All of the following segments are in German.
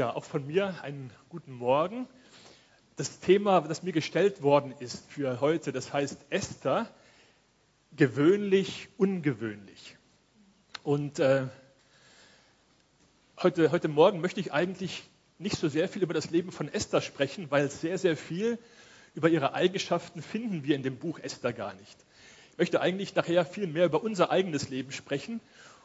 Ja, auch von mir einen guten Morgen. Das Thema, das mir gestellt worden ist für heute, das heißt Esther, gewöhnlich, ungewöhnlich. Und äh, heute, heute Morgen möchte ich eigentlich nicht so sehr viel über das Leben von Esther sprechen, weil sehr, sehr viel über ihre Eigenschaften finden wir in dem Buch Esther gar nicht. Ich möchte eigentlich nachher viel mehr über unser eigenes Leben sprechen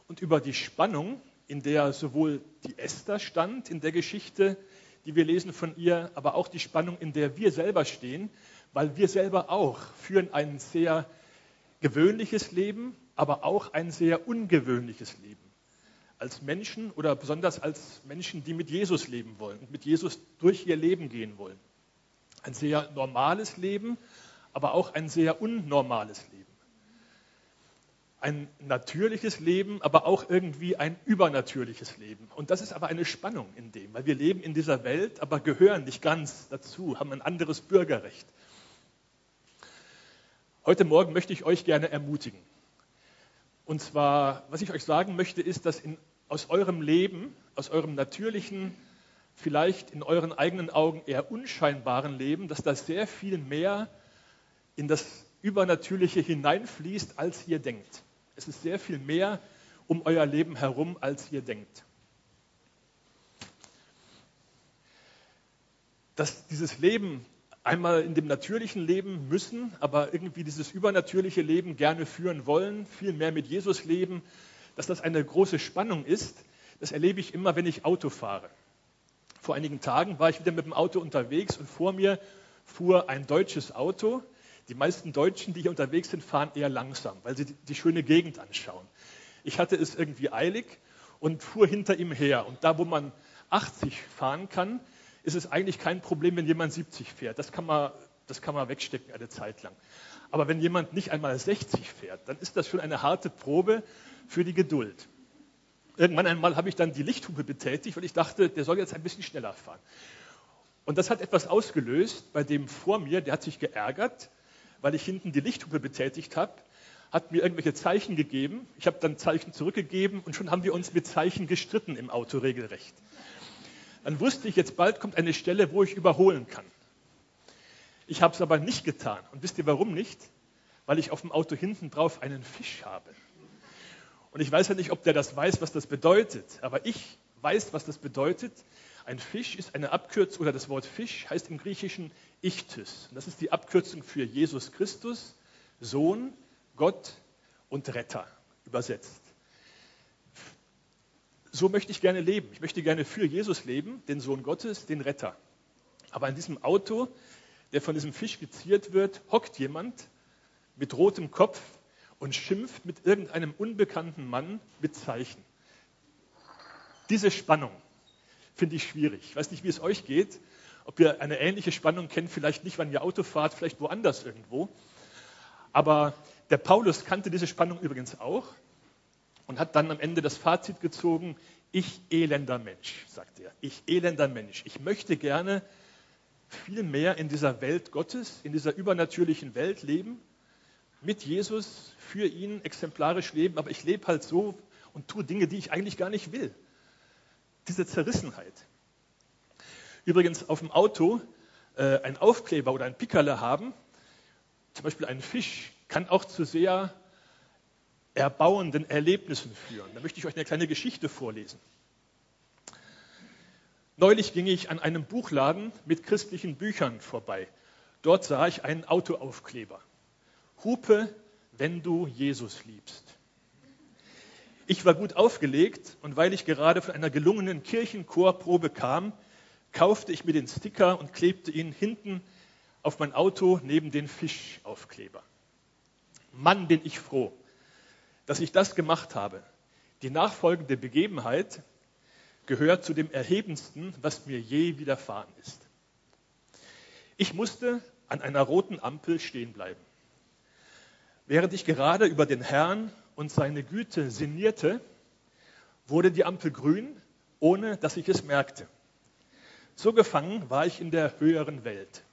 und über die Spannung, in der sowohl die Esther stand in der Geschichte, die wir lesen von ihr, aber auch die Spannung, in der wir selber stehen, weil wir selber auch führen ein sehr gewöhnliches Leben, aber auch ein sehr ungewöhnliches Leben. Als Menschen oder besonders als Menschen, die mit Jesus leben wollen und mit Jesus durch ihr Leben gehen wollen. Ein sehr normales Leben, aber auch ein sehr unnormales Leben ein natürliches Leben, aber auch irgendwie ein übernatürliches Leben. Und das ist aber eine Spannung in dem, weil wir leben in dieser Welt, aber gehören nicht ganz dazu, haben ein anderes Bürgerrecht. Heute Morgen möchte ich euch gerne ermutigen. Und zwar, was ich euch sagen möchte, ist, dass in, aus eurem Leben, aus eurem natürlichen, vielleicht in euren eigenen Augen eher unscheinbaren Leben, dass da sehr viel mehr in das Übernatürliche hineinfließt, als ihr denkt. Es ist sehr viel mehr um euer Leben herum, als ihr denkt. Dass dieses Leben einmal in dem natürlichen Leben müssen, aber irgendwie dieses übernatürliche Leben gerne führen wollen, viel mehr mit Jesus leben, dass das eine große Spannung ist, das erlebe ich immer, wenn ich Auto fahre. Vor einigen Tagen war ich wieder mit dem Auto unterwegs und vor mir fuhr ein deutsches Auto die meisten Deutschen, die hier unterwegs sind, fahren eher langsam, weil sie die schöne Gegend anschauen. Ich hatte es irgendwie eilig und fuhr hinter ihm her. Und da, wo man 80 fahren kann, ist es eigentlich kein Problem, wenn jemand 70 fährt. Das kann man, das kann man wegstecken eine Zeit lang. Aber wenn jemand nicht einmal 60 fährt, dann ist das schon eine harte Probe für die Geduld. Irgendwann einmal habe ich dann die Lichthupe betätigt, weil ich dachte, der soll jetzt ein bisschen schneller fahren. Und das hat etwas ausgelöst bei dem vor mir, der hat sich geärgert, weil ich hinten die Lichthupe betätigt habe, hat mir irgendwelche Zeichen gegeben. Ich habe dann Zeichen zurückgegeben und schon haben wir uns mit Zeichen gestritten im Auto regelrecht. Dann wusste ich, jetzt bald kommt eine Stelle, wo ich überholen kann. Ich habe es aber nicht getan. Und wisst ihr warum nicht? Weil ich auf dem Auto hinten drauf einen Fisch habe. Und ich weiß ja nicht, ob der das weiß, was das bedeutet. Aber ich weiß, was das bedeutet. Ein Fisch ist eine Abkürzung, oder das Wort Fisch heißt im Griechischen Ichthys. Und das ist die Abkürzung für Jesus Christus, Sohn, Gott und Retter übersetzt. So möchte ich gerne leben. Ich möchte gerne für Jesus leben, den Sohn Gottes, den Retter. Aber in diesem Auto, der von diesem Fisch geziert wird, hockt jemand mit rotem Kopf und schimpft mit irgendeinem unbekannten Mann mit Zeichen. Diese Spannung, finde ich schwierig. Ich weiß nicht, wie es euch geht, ob ihr eine ähnliche Spannung kennt, vielleicht nicht, wenn ihr Auto fahrt, vielleicht woanders irgendwo. Aber der Paulus kannte diese Spannung übrigens auch und hat dann am Ende das Fazit gezogen, ich elender Mensch, sagt er, ich elender Mensch. Ich möchte gerne viel mehr in dieser Welt Gottes, in dieser übernatürlichen Welt leben, mit Jesus, für ihn exemplarisch leben, aber ich lebe halt so und tue Dinge, die ich eigentlich gar nicht will diese Zerrissenheit. Übrigens auf dem Auto äh, ein Aufkleber oder ein Pickerle haben, zum Beispiel ein Fisch, kann auch zu sehr erbauenden Erlebnissen führen. Da möchte ich euch eine kleine Geschichte vorlesen. Neulich ging ich an einem Buchladen mit christlichen Büchern vorbei. Dort sah ich einen Autoaufkleber. Hupe, wenn du Jesus liebst. Ich war gut aufgelegt und weil ich gerade von einer gelungenen Kirchenchorprobe kam, kaufte ich mir den Sticker und klebte ihn hinten auf mein Auto neben den Fischaufkleber. Mann, bin ich froh, dass ich das gemacht habe. Die nachfolgende Begebenheit gehört zu dem Erhebendsten, was mir je widerfahren ist. Ich musste an einer roten Ampel stehen bleiben. Während ich gerade über den Herrn und seine Güte sinnierte, wurde die Ampel grün, ohne dass ich es merkte. So gefangen war ich in der höheren Welt.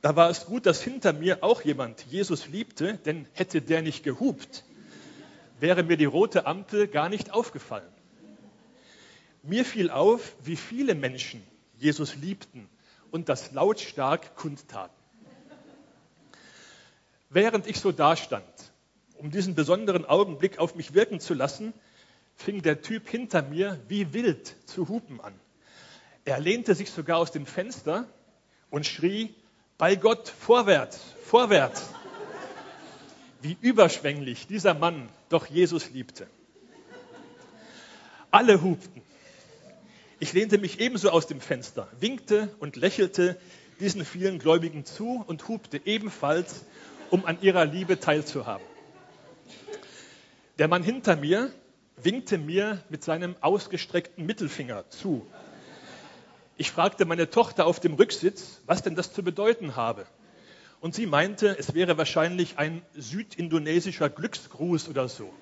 Da war es gut, dass hinter mir auch jemand Jesus liebte, denn hätte der nicht gehupt, wäre mir die rote Ampel gar nicht aufgefallen. Mir fiel auf, wie viele Menschen Jesus liebten und das lautstark kundtaten. Während ich so dastand, um diesen besonderen Augenblick auf mich wirken zu lassen, fing der Typ hinter mir wie wild zu hupen an. Er lehnte sich sogar aus dem Fenster und schrie, bei Gott, vorwärts, vorwärts. Wie überschwänglich dieser Mann doch Jesus liebte. Alle hupten. Ich lehnte mich ebenso aus dem Fenster, winkte und lächelte diesen vielen Gläubigen zu und hupte ebenfalls, um an ihrer Liebe teilzuhaben. Der Mann hinter mir winkte mir mit seinem ausgestreckten Mittelfinger zu. Ich fragte meine Tochter auf dem Rücksitz, was denn das zu bedeuten habe. Und sie meinte, es wäre wahrscheinlich ein südindonesischer Glücksgruß oder so.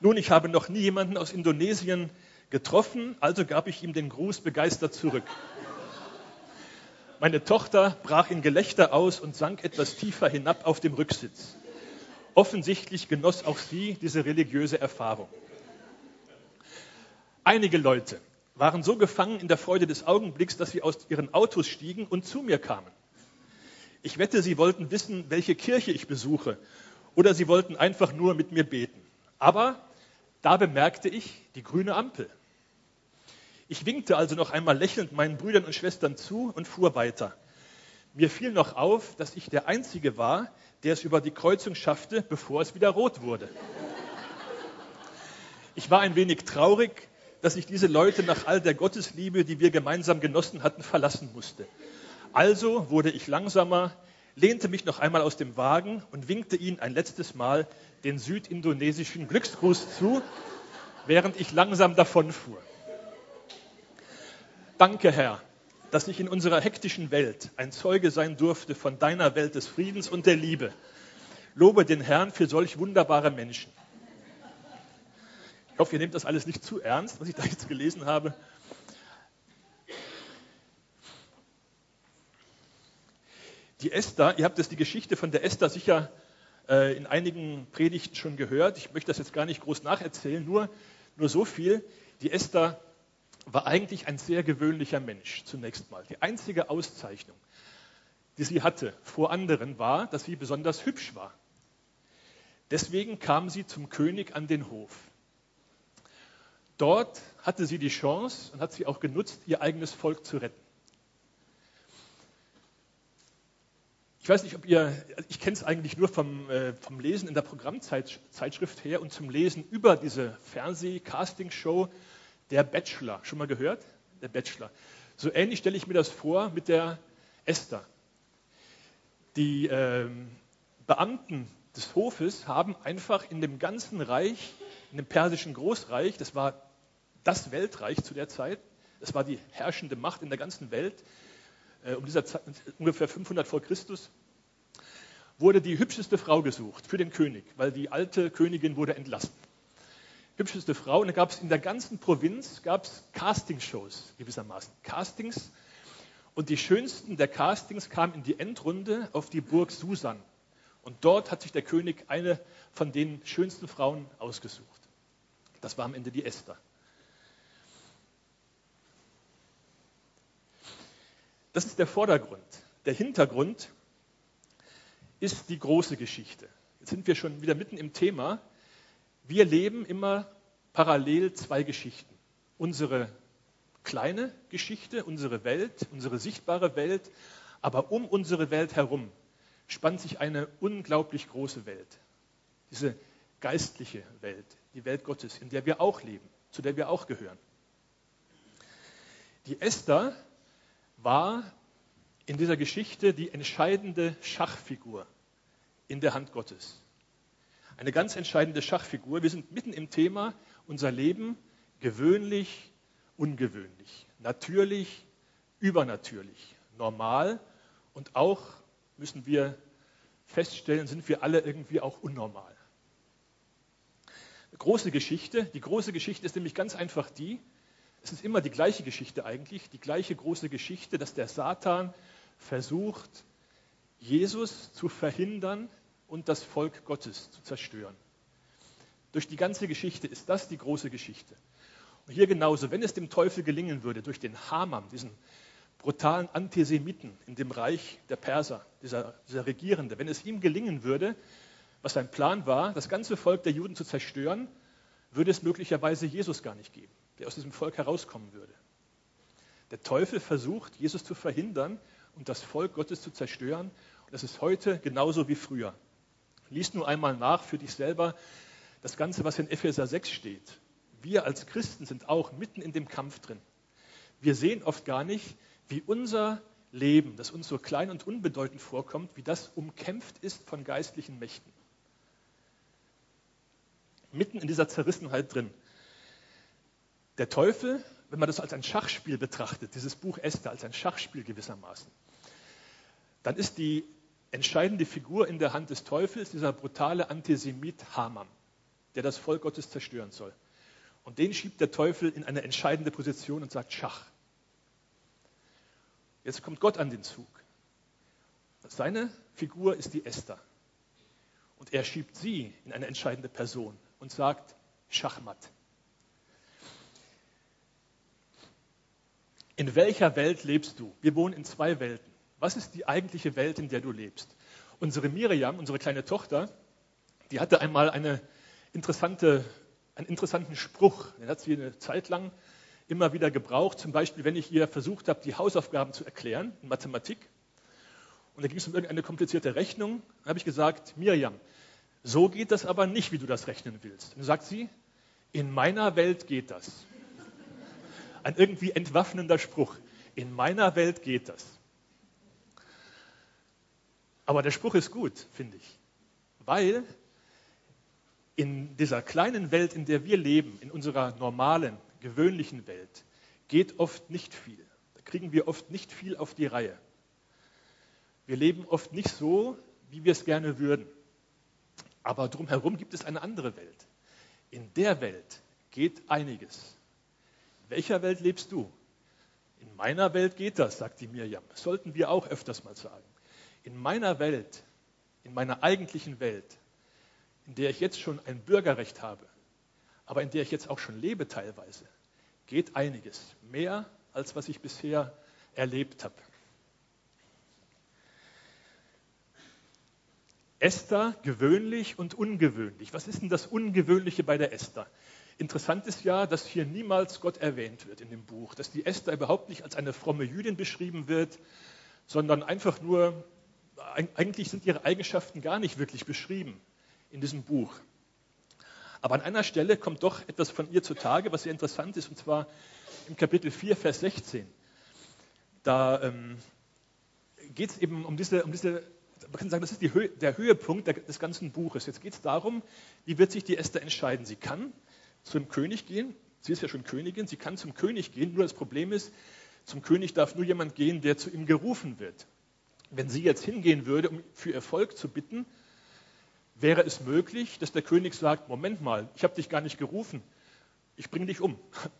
Nun, ich habe noch nie jemanden aus Indonesien getroffen, also gab ich ihm den Gruß begeistert zurück. Meine Tochter brach in Gelächter aus und sank etwas tiefer hinab auf dem Rücksitz. Offensichtlich genoss auch sie diese religiöse Erfahrung. Einige Leute waren so gefangen in der Freude des Augenblicks, dass sie aus ihren Autos stiegen und zu mir kamen. Ich wette, sie wollten wissen, welche Kirche ich besuche, oder sie wollten einfach nur mit mir beten. Aber da bemerkte ich die grüne Ampel. Ich winkte also noch einmal lächelnd meinen Brüdern und Schwestern zu und fuhr weiter. Mir fiel noch auf, dass ich der Einzige war, der es über die Kreuzung schaffte, bevor es wieder rot wurde. Ich war ein wenig traurig, dass ich diese Leute nach all der Gottesliebe, die wir gemeinsam genossen hatten, verlassen musste. Also wurde ich langsamer, lehnte mich noch einmal aus dem Wagen und winkte ihnen ein letztes Mal den südindonesischen Glücksgruß zu, während ich langsam davonfuhr. Danke, Herr, dass ich in unserer hektischen Welt ein Zeuge sein durfte von deiner Welt des Friedens und der Liebe. Lobe den Herrn für solch wunderbare Menschen. Ich hoffe, ihr nehmt das alles nicht zu ernst, was ich da jetzt gelesen habe. Die Esther, ihr habt das die Geschichte von der Esther sicher äh, in einigen Predigten schon gehört. Ich möchte das jetzt gar nicht groß nacherzählen, nur, nur so viel. Die Esther war eigentlich ein sehr gewöhnlicher Mensch zunächst mal. Die einzige Auszeichnung, die sie hatte vor anderen, war, dass sie besonders hübsch war. Deswegen kam sie zum König an den Hof. Dort hatte sie die Chance und hat sie auch genutzt, ihr eigenes Volk zu retten. Ich weiß nicht, ob ihr, ich kenne es eigentlich nur vom, äh, vom Lesen in der Programmzeitschrift her und zum Lesen über diese Fernseh-Casting-Show der Bachelor. Schon mal gehört? Der Bachelor. So ähnlich stelle ich mir das vor mit der Esther. Die ähm, Beamten des Hofes haben einfach in dem ganzen Reich, in dem persischen Großreich, das war das Weltreich zu der Zeit, das war die herrschende Macht in der ganzen Welt, äh, um dieser Zeit, ungefähr 500 vor Christus, wurde die hübscheste Frau gesucht für den König, weil die alte Königin wurde entlassen hübscheste Frau. Und da gab es in der ganzen Provinz gab's Castingshows gewissermaßen. Castings. Und die schönsten der Castings kamen in die Endrunde auf die Burg Susan. Und dort hat sich der König eine von den schönsten Frauen ausgesucht. Das war am Ende die Esther. Das ist der Vordergrund. Der Hintergrund ist die große Geschichte. Jetzt sind wir schon wieder mitten im Thema. Wir leben immer parallel zwei Geschichten. Unsere kleine Geschichte, unsere Welt, unsere sichtbare Welt, aber um unsere Welt herum spannt sich eine unglaublich große Welt. Diese geistliche Welt, die Welt Gottes, in der wir auch leben, zu der wir auch gehören. Die Esther war in dieser Geschichte die entscheidende Schachfigur in der Hand Gottes eine ganz entscheidende Schachfigur. Wir sind mitten im Thema unser Leben gewöhnlich, ungewöhnlich, natürlich, übernatürlich, normal und auch müssen wir feststellen, sind wir alle irgendwie auch unnormal. Eine große Geschichte. Die große Geschichte ist nämlich ganz einfach die, es ist immer die gleiche Geschichte eigentlich, die gleiche große Geschichte, dass der Satan versucht, Jesus zu verhindern, und das Volk Gottes zu zerstören. Durch die ganze Geschichte ist das die große Geschichte. Hier genauso, wenn es dem Teufel gelingen würde, durch den Haman, diesen brutalen Antisemiten in dem Reich der Perser, dieser, dieser Regierende, wenn es ihm gelingen würde, was sein Plan war, das ganze Volk der Juden zu zerstören, würde es möglicherweise Jesus gar nicht geben, der aus diesem Volk herauskommen würde. Der Teufel versucht, Jesus zu verhindern und das Volk Gottes zu zerstören. Und das ist heute genauso wie früher. Lies nur einmal nach für dich selber das Ganze, was in Epheser 6 steht. Wir als Christen sind auch mitten in dem Kampf drin. Wir sehen oft gar nicht, wie unser Leben, das uns so klein und unbedeutend vorkommt, wie das umkämpft ist von geistlichen Mächten. Mitten in dieser Zerrissenheit drin. Der Teufel, wenn man das als ein Schachspiel betrachtet, dieses Buch Esther als ein Schachspiel gewissermaßen, dann ist die entscheidende Figur in der Hand des Teufels dieser brutale Antisemit Haman, der das Volk Gottes zerstören soll. Und den schiebt der Teufel in eine entscheidende Position und sagt Schach. Jetzt kommt Gott an den Zug. Seine Figur ist die Esther. Und er schiebt sie in eine entscheidende Person und sagt Schachmatt. In welcher Welt lebst du? Wir wohnen in zwei Welten. Was ist die eigentliche Welt, in der du lebst? Unsere Miriam, unsere kleine Tochter, die hatte einmal eine interessante, einen interessanten Spruch. Den hat sie eine Zeit lang immer wieder gebraucht. Zum Beispiel, wenn ich ihr versucht habe, die Hausaufgaben zu erklären in Mathematik. Und da ging es um irgendeine komplizierte Rechnung. Dann habe ich gesagt, Miriam, so geht das aber nicht, wie du das rechnen willst. Und dann sagt sie, in meiner Welt geht das. Ein irgendwie entwaffnender Spruch. In meiner Welt geht das. Aber der Spruch ist gut, finde ich, weil in dieser kleinen Welt, in der wir leben, in unserer normalen, gewöhnlichen Welt, geht oft nicht viel. Da kriegen wir oft nicht viel auf die Reihe. Wir leben oft nicht so, wie wir es gerne würden. Aber drumherum gibt es eine andere Welt. In der Welt geht einiges. Welcher Welt lebst du? In meiner Welt geht das, sagt die Mirjam. Das sollten wir auch öfters mal sagen in meiner Welt, in meiner eigentlichen Welt, in der ich jetzt schon ein Bürgerrecht habe, aber in der ich jetzt auch schon lebe teilweise, geht einiges. Mehr, als was ich bisher erlebt habe. Esther gewöhnlich und ungewöhnlich. Was ist denn das Ungewöhnliche bei der Esther? Interessant ist ja, dass hier niemals Gott erwähnt wird in dem Buch, dass die Esther überhaupt nicht als eine fromme Jüdin beschrieben wird, sondern einfach nur eigentlich sind ihre Eigenschaften gar nicht wirklich beschrieben in diesem Buch. Aber an einer Stelle kommt doch etwas von ihr zutage, was sehr interessant ist, und zwar im Kapitel 4, Vers 16. Da ähm, geht es eben um diese, um diese, man kann sagen, das ist Höhe, der Höhepunkt des ganzen Buches. Jetzt geht es darum, wie wird sich die Esther entscheiden. Sie kann zum König gehen, sie ist ja schon Königin, sie kann zum König gehen, nur das Problem ist, zum König darf nur jemand gehen, der zu ihm gerufen wird. Wenn sie jetzt hingehen würde, um für Erfolg zu bitten, wäre es möglich, dass der König sagt, Moment mal, ich habe dich gar nicht gerufen, ich bringe dich um.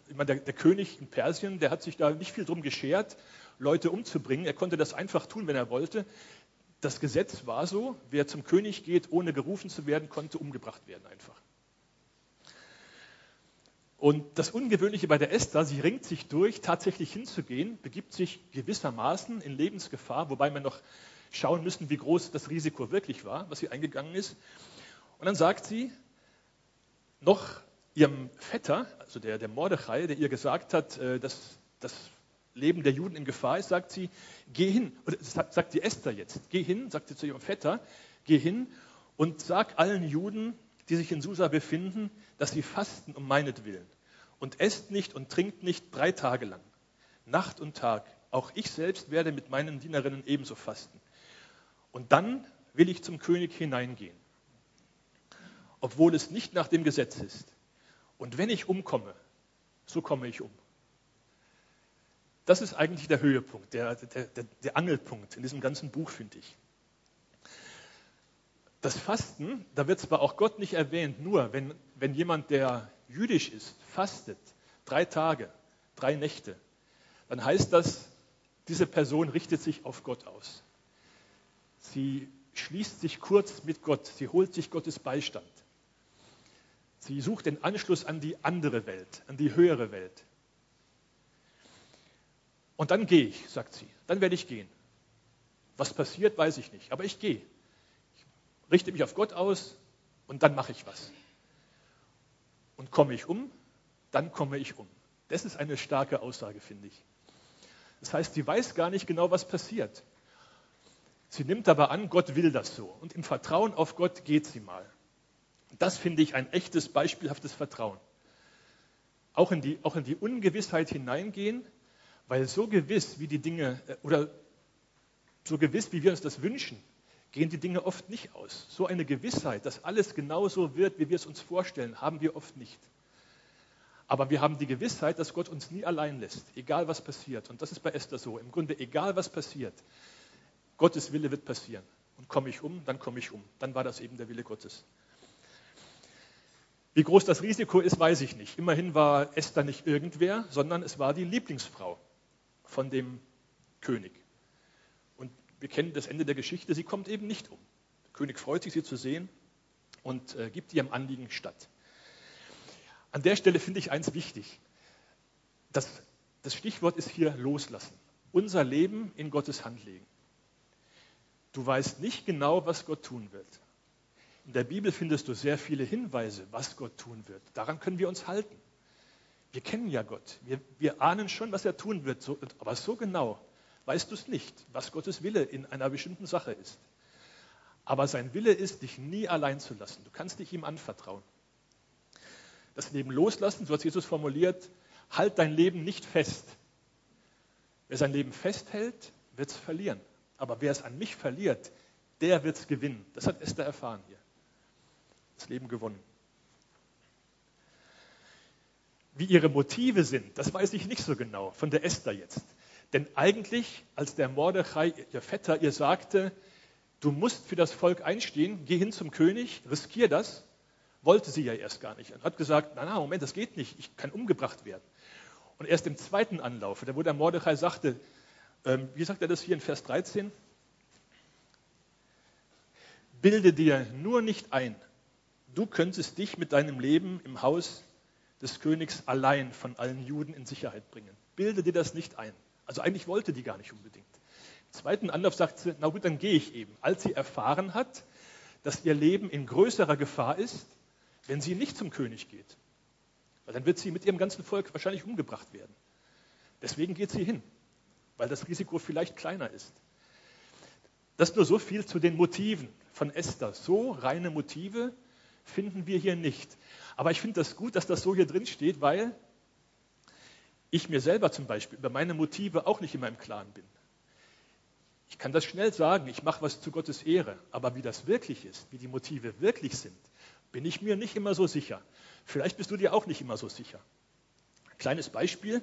Ich meine, der, der, König in Persien, der hat sich da nicht viel drum geschert, Leute umzubringen. Er konnte das einfach tun, wenn er wollte. Das Gesetz war so, wer zum König geht, ohne gerufen zu werden, konnte umgebracht werden einfach. Und das Ungewöhnliche bei der Esther, sie ringt sich durch, tatsächlich hinzugehen, begibt sich gewissermaßen in Lebensgefahr, wobei wir noch schauen müssen, wie groß das Risiko wirklich war, was sie eingegangen ist. Und dann sagt sie noch ihrem Vetter, also der, der Mordechai, der ihr gesagt hat, äh, dass das Leben der Juden in Gefahr ist, sagt sie, geh hin, oder sagt, sagt die Esther jetzt, geh hin, sagt sie zu ihrem Vetter, geh hin und sag allen Juden, die sich in Susa befinden, dass sie fasten um meinetwillen. Und esst nicht und trinkt nicht drei Tage lang, Nacht und Tag. Auch ich selbst werde mit meinen Dienerinnen ebenso fasten. Und dann will ich zum König hineingehen, obwohl es nicht nach dem Gesetz ist. Und wenn ich umkomme, so komme ich um. Das ist eigentlich der Höhepunkt, der, der, der, der Angelpunkt in diesem ganzen Buch, finde ich. Das Fasten, da wird zwar auch Gott nicht erwähnt, nur wenn, wenn jemand, der jüdisch ist, fastet, drei Tage, drei Nächte, dann heißt das, diese Person richtet sich auf Gott aus. Sie schließt sich kurz mit Gott, sie holt sich Gottes Beistand. Sie sucht den Anschluss an die andere Welt, an die höhere Welt. Und dann gehe ich, sagt sie. Dann werde ich gehen. Was passiert, weiß ich nicht. Aber ich gehe. Ich richte mich auf Gott aus und dann mache ich was. Und komme ich um, dann komme ich um. Das ist eine starke Aussage, finde ich. Das heißt, sie weiß gar nicht genau, was passiert. Sie nimmt aber an, Gott will das so. Und im Vertrauen auf Gott geht sie mal. Das finde ich ein echtes, beispielhaftes Vertrauen. Auch in, die, auch in die Ungewissheit hineingehen, weil so gewiss, wie die Dinge, äh, oder so gewiss, wie wir uns das wünschen, gehen die Dinge oft nicht aus. So eine Gewissheit, dass alles genauso wird, wie wir es uns vorstellen, haben wir oft nicht. Aber wir haben die Gewissheit, dass Gott uns nie allein lässt, egal was passiert. Und das ist bei Esther so. Im Grunde, egal was passiert, Gottes Wille wird passieren. Und komme ich um, dann komme ich um. Dann war das eben der Wille Gottes. Wie groß das Risiko ist, weiß ich nicht. Immerhin war Esther nicht irgendwer, sondern es war die Lieblingsfrau von dem König. Wir kennen das Ende der Geschichte, sie kommt eben nicht um. Der König freut sich, sie zu sehen und äh, gibt ihrem Anliegen statt. An der Stelle finde ich eins wichtig. Das, das Stichwort ist hier loslassen. Unser Leben in Gottes Hand legen. Du weißt nicht genau, was Gott tun wird. In der Bibel findest du sehr viele Hinweise, was Gott tun wird. Daran können wir uns halten. Wir kennen ja Gott. Wir, wir ahnen schon, was er tun wird. So, aber so genau weißt du es nicht, was Gottes Wille in einer bestimmten Sache ist. Aber sein Wille ist, dich nie allein zu lassen. Du kannst dich ihm anvertrauen das Leben loslassen, so hat Jesus formuliert, halt dein Leben nicht fest. Wer sein Leben festhält, wird es verlieren. Aber wer es an mich verliert, der wird es gewinnen. Das hat Esther erfahren hier. Das Leben gewonnen. Wie ihre Motive sind, das weiß ich nicht so genau von der Esther jetzt. Denn eigentlich, als der Mordechai, ihr Vetter, ihr sagte, du musst für das Volk einstehen, geh hin zum König, riskier das, wollte sie ja erst gar nicht und hat gesagt, na, na, Moment, das geht nicht, ich kann umgebracht werden. Und erst im zweiten Anlauf, wo der Mordechai sagte, ähm, wie sagt er das hier in Vers 13? Bilde dir nur nicht ein, du könntest dich mit deinem Leben im Haus des Königs allein von allen Juden in Sicherheit bringen. Bilde dir das nicht ein. Also eigentlich wollte die gar nicht unbedingt. Im zweiten Anlauf sagt sie, na gut, dann gehe ich eben. Als sie erfahren hat, dass ihr Leben in größerer Gefahr ist, wenn sie nicht zum König geht. Weil dann wird sie mit ihrem ganzen Volk wahrscheinlich umgebracht werden. Deswegen geht sie hin, weil das Risiko vielleicht kleiner ist. Das nur so viel zu den Motiven von Esther. So reine Motive finden wir hier nicht. Aber ich finde das gut, dass das so hier drin steht, weil ich mir selber zum Beispiel über meine Motive auch nicht immer im Klaren bin. Ich kann das schnell sagen, ich mache was zu Gottes Ehre, aber wie das wirklich ist, wie die Motive wirklich sind, bin ich mir nicht immer so sicher. Vielleicht bist du dir auch nicht immer so sicher. Ein kleines Beispiel,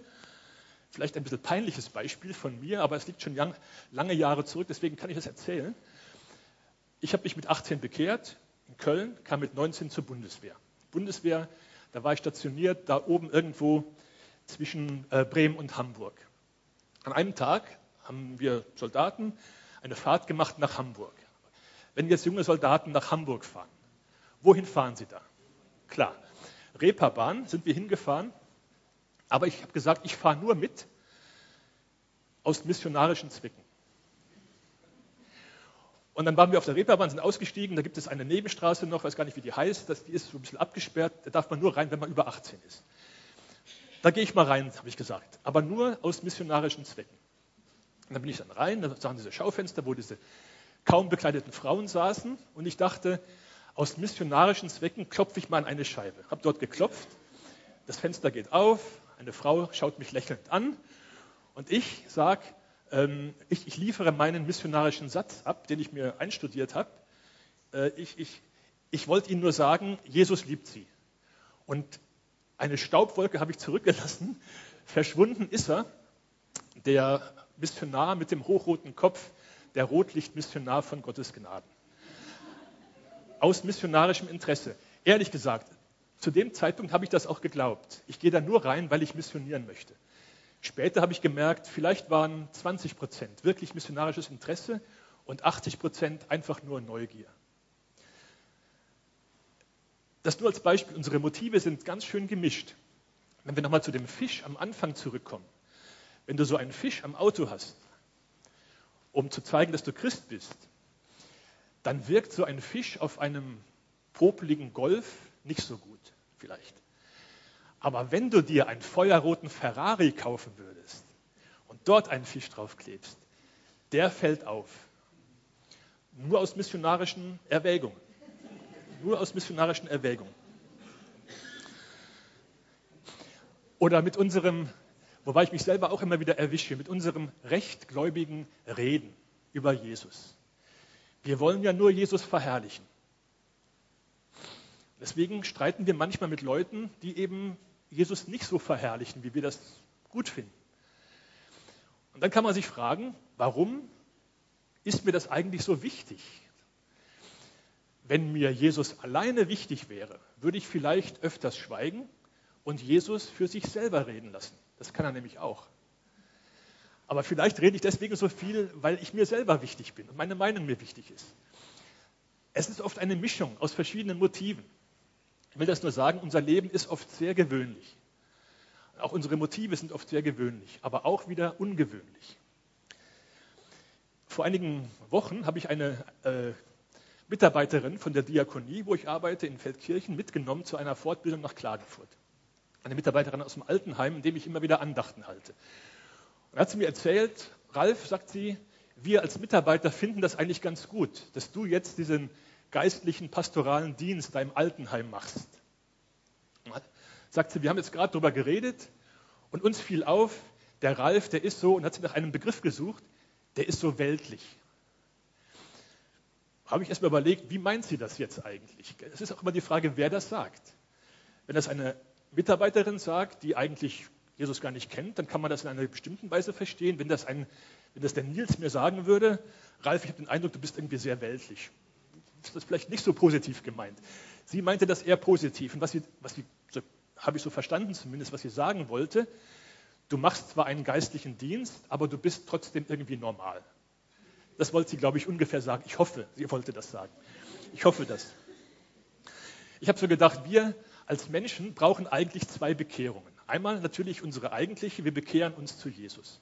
vielleicht ein bisschen peinliches Beispiel von mir, aber es liegt schon lang, lange Jahre zurück, deswegen kann ich das erzählen. Ich habe mich mit 18 bekehrt in Köln, kam mit 19 zur Bundeswehr. Bundeswehr, da war ich stationiert, da oben irgendwo zwischen äh, Bremen und Hamburg. An einem Tag haben wir Soldaten eine Fahrt gemacht nach Hamburg. Wenn jetzt junge Soldaten nach Hamburg fahren, Wohin fahren Sie da? Klar, Reeperbahn sind wir hingefahren, aber ich habe gesagt, ich fahre nur mit aus missionarischen Zwecken. Und dann waren wir auf der Reeperbahn, sind ausgestiegen, da gibt es eine Nebenstraße noch, weiß gar nicht, wie die heißt, die ist so ein bisschen abgesperrt, da darf man nur rein, wenn man über 18 ist. Da gehe ich mal rein, habe ich gesagt, aber nur aus missionarischen Zwecken. Und dann bin ich dann rein, da sahen diese Schaufenster, wo diese kaum bekleideten Frauen saßen und ich dachte, aus missionarischen Zwecken klopfe ich mal an eine Scheibe. Habe dort geklopft, das Fenster geht auf, eine Frau schaut mich lächelnd an und ich sage, ähm, ich, ich, liefere meinen missionarischen Satz ab, den ich mir einstudiert habe. Äh, ich, ich, ich wollte Ihnen nur sagen, Jesus liebt Sie. Und eine Staubwolke habe ich zurückgelassen. Verschwunden ist er, der Missionar mit dem hochroten Kopf, der Rotlichtmissionar von Gottes Gnaden aus missionarischem Interesse. Ehrlich gesagt, zu dem Zeitpunkt habe ich das auch geglaubt. Ich gehe da nur rein, weil ich missionieren möchte. Später habe ich gemerkt, vielleicht waren 20 Prozent wirklich missionarisches Interesse und 80 Prozent einfach nur Neugier. Das nur als Beispiel. Unsere Motive sind ganz schön gemischt. Wenn wir nochmal zu dem Fisch am Anfang zurückkommen. Wenn du so einen Fisch am Auto hast, um zu zeigen, dass du Christ bist, dann wirkt so ein Fisch auf einem popeligen Golf nicht so gut, vielleicht. Aber wenn du dir einen feuerroten Ferrari kaufen würdest und dort einen Fisch draufklebst, der fällt auf. Nur aus missionarischen Erwägungen. Nur aus missionarischen Erwägungen. Oder mit unserem, wobei ich mich selber auch immer wieder erwische, mit unserem rechtgläubigen Reden über Jesus. Wir wollen ja nur Jesus verherrlichen. Deswegen streiten wir manchmal mit Leuten, die eben Jesus nicht so verherrlichen, wie wir das gut finden. Und dann kann man sich fragen, warum ist mir das eigentlich so wichtig? Wenn mir Jesus alleine wichtig wäre, würde ich vielleicht öfters schweigen und Jesus für sich selber reden lassen. Das kann er nämlich auch. Aber vielleicht rede ich deswegen so viel, weil ich mir selber wichtig bin und meine Meinung mir wichtig ist. Es ist oft eine Mischung aus verschiedenen Motiven. Ich will das nur sagen, unser Leben ist oft sehr gewöhnlich. Auch unsere Motive sind oft sehr gewöhnlich, aber auch wieder ungewöhnlich. Vor einigen Wochen habe ich eine äh, Mitarbeiterin von der Diakonie, wo ich arbeite, in Feldkirchen, mitgenommen zu einer Fortbildung nach Klagenfurt. Eine Mitarbeiterin aus dem Altenheim, in dem ich immer wieder Andachten halte. Und hat sie mir erzählt, Ralf, sagt sie, wir als Mitarbeiter finden das eigentlich ganz gut, dass du jetzt diesen geistlichen pastoralen Dienst da im Altenheim machst. Sagt sie, wir haben jetzt gerade darüber geredet und uns fiel auf, der Ralf, der ist so, und hat sie nach einem Begriff gesucht, der ist so weltlich. Habe ich erstmal überlegt, wie meint sie das jetzt eigentlich? Es ist auch immer die Frage, wer das sagt. Wenn das eine Mitarbeiterin sagt, die eigentlich Jesus gar nicht kennt, dann kann man das in einer bestimmten Weise verstehen. Wenn das, ein, wenn das der Nils mir sagen würde, Ralf, ich habe den Eindruck, du bist irgendwie sehr weltlich. Ist das vielleicht nicht so positiv gemeint? Sie meinte das eher positiv. Und was sie, was sie so, habe ich so verstanden zumindest, was sie sagen wollte, du machst zwar einen geistlichen Dienst, aber du bist trotzdem irgendwie normal. Das wollte sie, glaube ich, ungefähr sagen. Ich hoffe, sie wollte das sagen. Ich hoffe das. Ich habe so gedacht, wir als Menschen brauchen eigentlich zwei Bekehrungen. Einmal natürlich unsere eigentliche, wir bekehren uns zu Jesus.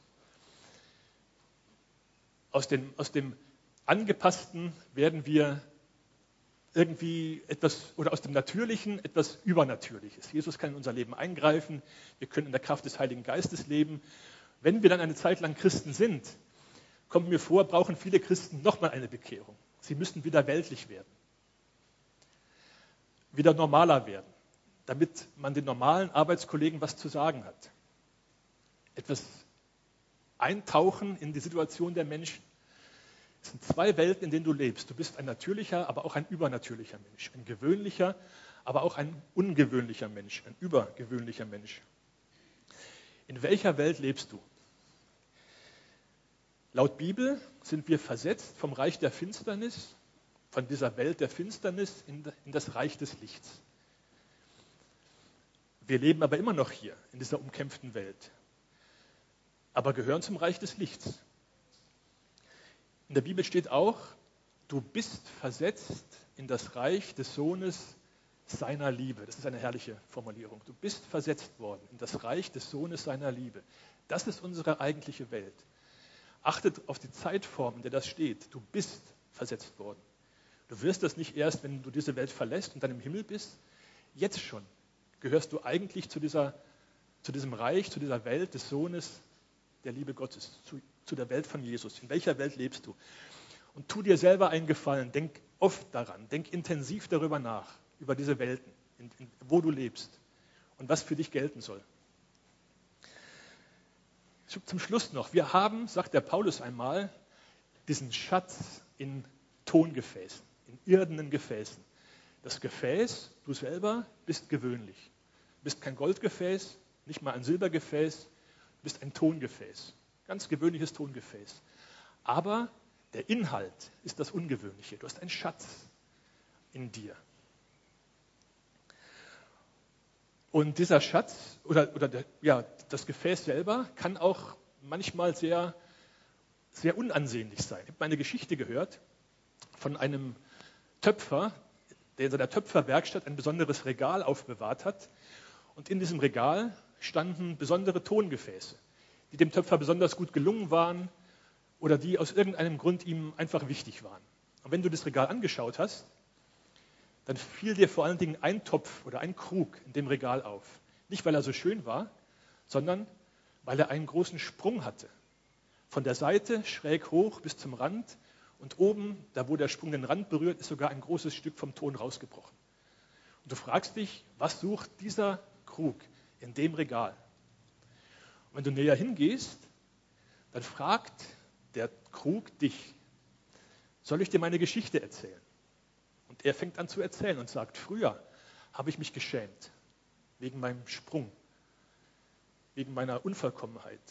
Aus dem, aus dem Angepassten werden wir irgendwie etwas oder aus dem Natürlichen etwas Übernatürliches. Jesus kann in unser Leben eingreifen, wir können in der Kraft des Heiligen Geistes leben. Wenn wir dann eine Zeit lang Christen sind, kommt mir vor, brauchen viele Christen nochmal eine Bekehrung. Sie müssen wieder weltlich werden, wieder normaler werden, damit man den normalen Arbeitskollegen was zu sagen hat. Etwas eintauchen in die Situation der Menschen. Es sind zwei Welten, in denen du lebst. Du bist ein natürlicher, aber auch ein übernatürlicher Mensch. Ein gewöhnlicher, aber auch ein ungewöhnlicher Mensch. Ein übergewöhnlicher Mensch. In welcher Welt lebst du? Laut Bibel sind wir versetzt vom Reich der Finsternis, von dieser Welt der Finsternis in das Reich des Lichts. Wir leben aber immer noch hier, in dieser umkämpften Welt, aber gehören zum Reich des Lichts. In der Bibel steht auch, du bist versetzt in das Reich des Sohnes seiner Liebe. Das ist eine herrliche Formulierung. Du bist versetzt worden in das Reich des Sohnes seiner Liebe. Das ist unsere eigentliche Welt. Achtet auf die Zeitform, in der das steht. Du bist versetzt worden. Du wirst das nicht erst, wenn du diese Welt verlässt und dann im Himmel bist. Jetzt schon gehörst du eigentlich zu, dieser, zu diesem Reich, zu dieser Welt des Sohnes der Liebe Gottes, zu zu der Welt von Jesus. In welcher Welt lebst du? Und tu dir selber einen Gefallen. Denk oft daran. Denk intensiv darüber nach, über diese Welten, in, in, wo du lebst und was für dich gelten soll. Zum Schluss noch. Wir haben, sagt der Paulus einmal, diesen Schatz in Tongefäßen, in irdenen Gefäßen. Das Gefäß, du selber, bist gewöhnlich. Du bist kein Goldgefäß, nicht mal ein Silbergefäß, du bist ein Tongefäß. Ganz gewöhnliches Tongefäß. Aber der Inhalt ist das Ungewöhnliche. Du hast einen Schatz in dir. Und dieser Schatz oder, oder der, ja, das Gefäß selber kann auch manchmal sehr, sehr unansehnlich sein. Ich habe eine Geschichte gehört von einem Töpfer, der in seiner Töpferwerkstatt ein besonderes Regal aufbewahrt hat. Und in diesem Regal standen besondere Tongefäße, die dem Töpfer besonders gut gelungen waren oder die aus irgendeinem Grund ihm einfach wichtig waren. Und wenn du das Regal angeschaut hast, dann fiel dir vor allen Dingen ein Topf oder ein Krug in dem Regal auf. Nicht, weil er so schön war, sondern weil er einen großen Sprung hatte. Von der Seite schräg hoch bis zum Rand und oben, da wo der Sprung den Rand berührt, ist sogar ein großes Stück vom Ton rausgebrochen. Und du fragst dich, was sucht dieser Krug in dem Regal? Und wenn du näher hingehst, dann fragt der Krug dich, soll ich dir meine Geschichte erzählen? Er fängt an zu erzählen und sagt, früher habe ich mich geschämt wegen meinem Sprung, wegen meiner Unvollkommenheit,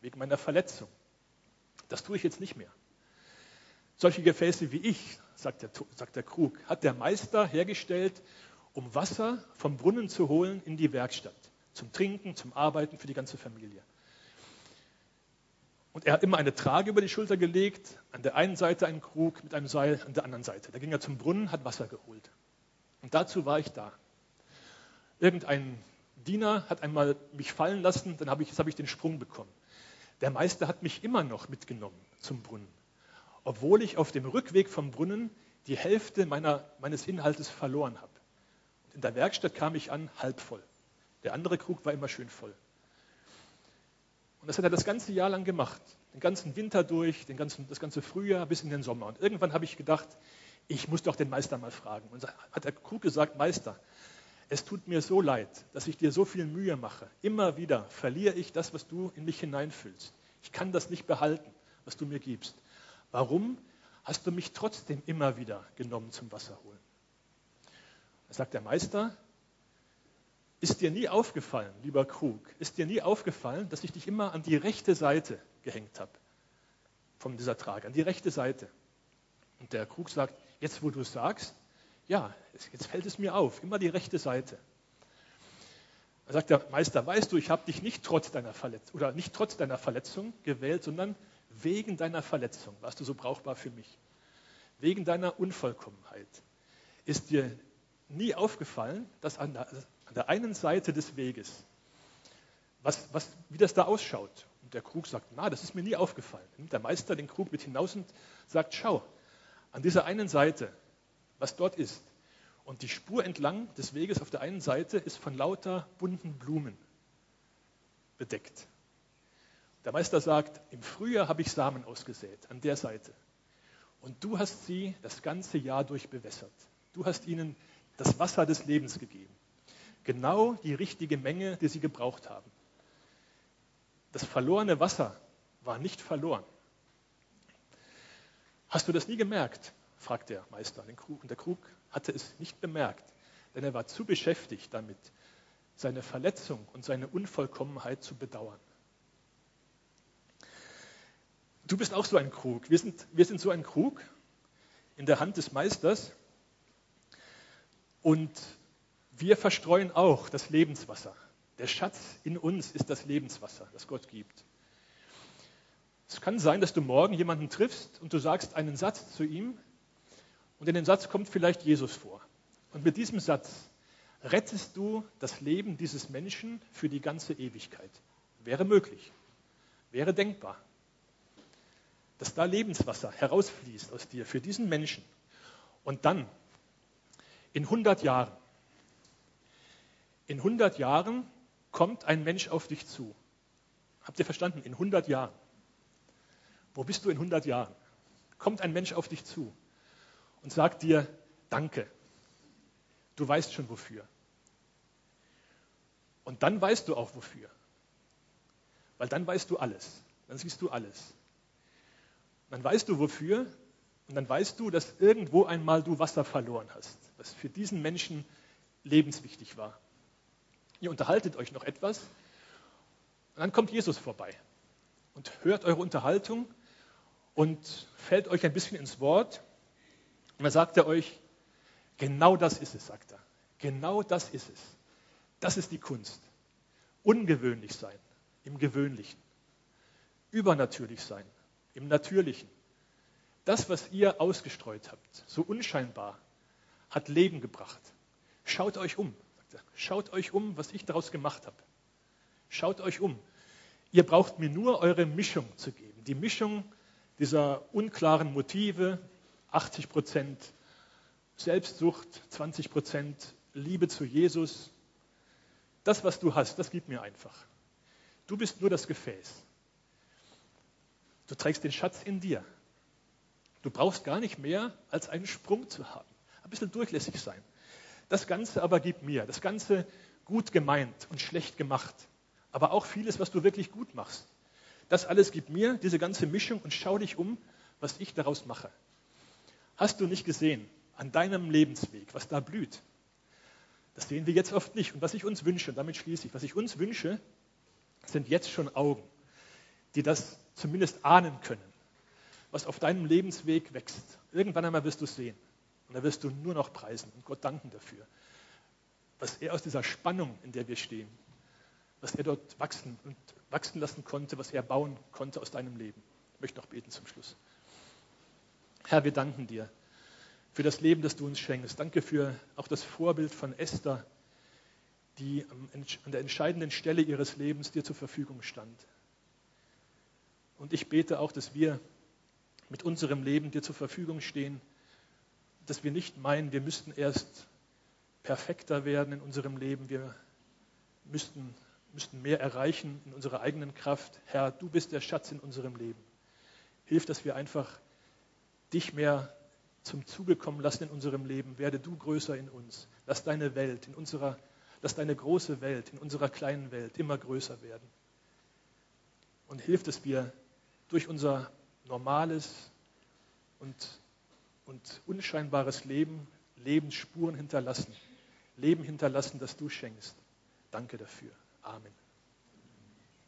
wegen meiner Verletzung. Das tue ich jetzt nicht mehr. Solche Gefäße wie ich, sagt der, sagt der Krug, hat der Meister hergestellt, um Wasser vom Brunnen zu holen in die Werkstatt, zum Trinken, zum Arbeiten für die ganze Familie. Und er hat immer eine Trage über die Schulter gelegt, an der einen Seite einen Krug mit einem Seil, an der anderen Seite. Da ging er zum Brunnen, hat Wasser geholt. Und dazu war ich da. Irgendein Diener hat einmal mich fallen lassen, dann habe ich, hab ich den Sprung bekommen. Der Meister hat mich immer noch mitgenommen zum Brunnen, obwohl ich auf dem Rückweg vom Brunnen die Hälfte meiner, meines Inhaltes verloren habe. In der Werkstatt kam ich an halb voll. Der andere Krug war immer schön voll. Und das hat er das ganze Jahr lang gemacht. Den ganzen Winter durch, den ganzen, das ganze Frühjahr bis in den Sommer. Und irgendwann habe ich gedacht, ich muss doch den Meister mal fragen. Und hat der Krug gesagt, Meister, es tut mir so leid, dass ich dir so viel Mühe mache. Immer wieder verliere ich das, was du in mich hineinfüllst. Ich kann das nicht behalten, was du mir gibst. Warum hast du mich trotzdem immer wieder genommen zum Wasser holen? Da sagt der Meister, ist dir nie aufgefallen, lieber Krug, ist dir nie aufgefallen, dass ich dich immer an die rechte Seite gehängt habe von dieser Trage, an die rechte Seite? Und der Krug sagt, jetzt wo du es sagst, ja, jetzt fällt es mir auf, immer die rechte Seite. Da sagt der Meister, weißt du, ich habe dich nicht trotz deiner Verletzung oder nicht trotz deiner Verletzung gewählt, sondern wegen deiner Verletzung warst du so brauchbar für mich. Wegen deiner Unvollkommenheit ist dir nie aufgefallen, dass an an der einen Seite des Weges, was, was, wie das da ausschaut. Und der Krug sagt, na, das ist mir nie aufgefallen. Nimmt der Meister den Krug mit hinaus und sagt, schau, an dieser einen Seite, was dort ist. Und die Spur entlang des Weges auf der einen Seite ist von lauter bunten Blumen bedeckt. Der Meister sagt, im Frühjahr habe ich Samen ausgesät, an der Seite. Und du hast sie das ganze Jahr durch bewässert. Du hast ihnen das Wasser des Lebens gegeben. Genau die richtige Menge, die sie gebraucht haben. Das verlorene Wasser war nicht verloren. Hast du das nie gemerkt? fragt der Meister den Krug. Und der Krug hatte es nicht bemerkt, denn er war zu beschäftigt damit, seine Verletzung und seine Unvollkommenheit zu bedauern. Du bist auch so ein Krug. Wir sind, wir sind so ein Krug in der Hand des Meisters und wir verstreuen auch das Lebenswasser. Der Schatz in uns ist das Lebenswasser, das Gott gibt. Es kann sein, dass du morgen jemanden triffst und du sagst einen Satz zu ihm und in dem Satz kommt vielleicht Jesus vor. Und mit diesem Satz rettest du das Leben dieses Menschen für die ganze Ewigkeit. Wäre möglich, wäre denkbar, dass da Lebenswasser herausfließt aus dir für diesen Menschen. Und dann, in 100 Jahren, in 100 Jahren kommt ein Mensch auf dich zu. Habt ihr verstanden? In 100 Jahren. Wo bist du in 100 Jahren? Kommt ein Mensch auf dich zu und sagt dir Danke. Du weißt schon wofür. Und dann weißt du auch wofür. Weil dann weißt du alles. Dann siehst du alles. Dann weißt du wofür und dann weißt du, dass irgendwo einmal du Wasser verloren hast, was für diesen Menschen lebenswichtig war. Ihr unterhaltet euch noch etwas und dann kommt Jesus vorbei und hört eure Unterhaltung und fällt euch ein bisschen ins Wort und dann sagt er euch, genau das ist es, sagt er. Genau das ist es. Das ist die Kunst. Ungewöhnlich sein im Gewöhnlichen. Übernatürlich sein im Natürlichen. Das, was ihr ausgestreut habt, so unscheinbar, hat Leben gebracht. Schaut euch um. Schaut euch um, was ich daraus gemacht habe. Schaut euch um. Ihr braucht mir nur eure Mischung zu geben. Die Mischung dieser unklaren Motive, 80 Prozent Selbstsucht, 20 Prozent Liebe zu Jesus. Das, was du hast, das gib mir einfach. Du bist nur das Gefäß. Du trägst den Schatz in dir. Du brauchst gar nicht mehr, als einen Sprung zu haben. Ein bisschen durchlässig sein. Das Ganze aber gib mir. Das Ganze gut gemeint und schlecht gemacht. Aber auch vieles, was du wirklich gut machst. Das alles gib mir, diese ganze Mischung und schau dich um, was ich daraus mache. Hast du nicht gesehen an deinem Lebensweg, was da blüht? Das sehen wir jetzt oft nicht. Und was ich uns wünsche, und damit schließe ich, was ich uns wünsche, sind jetzt schon Augen, die das zumindest ahnen können, was auf deinem Lebensweg wächst. Irgendwann einmal wirst du es sehen. Und da wirst du nur noch preisen und Gott danken dafür. Was er aus dieser Spannung, in der wir stehen, was er dort wachsen und wachsen lassen konnte, was er bauen konnte aus deinem Leben. Ich möchte noch beten zum Schluss. Herr, wir danken dir für das Leben, das du uns schenkst. Danke für auch das Vorbild von Esther, die an der entscheidenden Stelle ihres Lebens dir zur Verfügung stand. Und ich bete auch, dass wir mit unserem Leben dir zur Verfügung stehen, dass wir nicht meinen, wir müssten erst perfekter werden in unserem Leben, wir müssten, müssten mehr erreichen in unserer eigenen Kraft. Herr, du bist der Schatz in unserem Leben. Hilf, dass wir einfach dich mehr zum Zuge kommen lassen in unserem Leben. Werde du größer in uns. Lass deine Welt in unserer Lass deine große Welt in unserer kleinen Welt immer größer werden. Und hilf, dass wir durch unser normales und, und unscheinbares Leben Lebensspuren hinterlassen. Leben hinterlassen, das du schenkst. Danke dafür. Amen.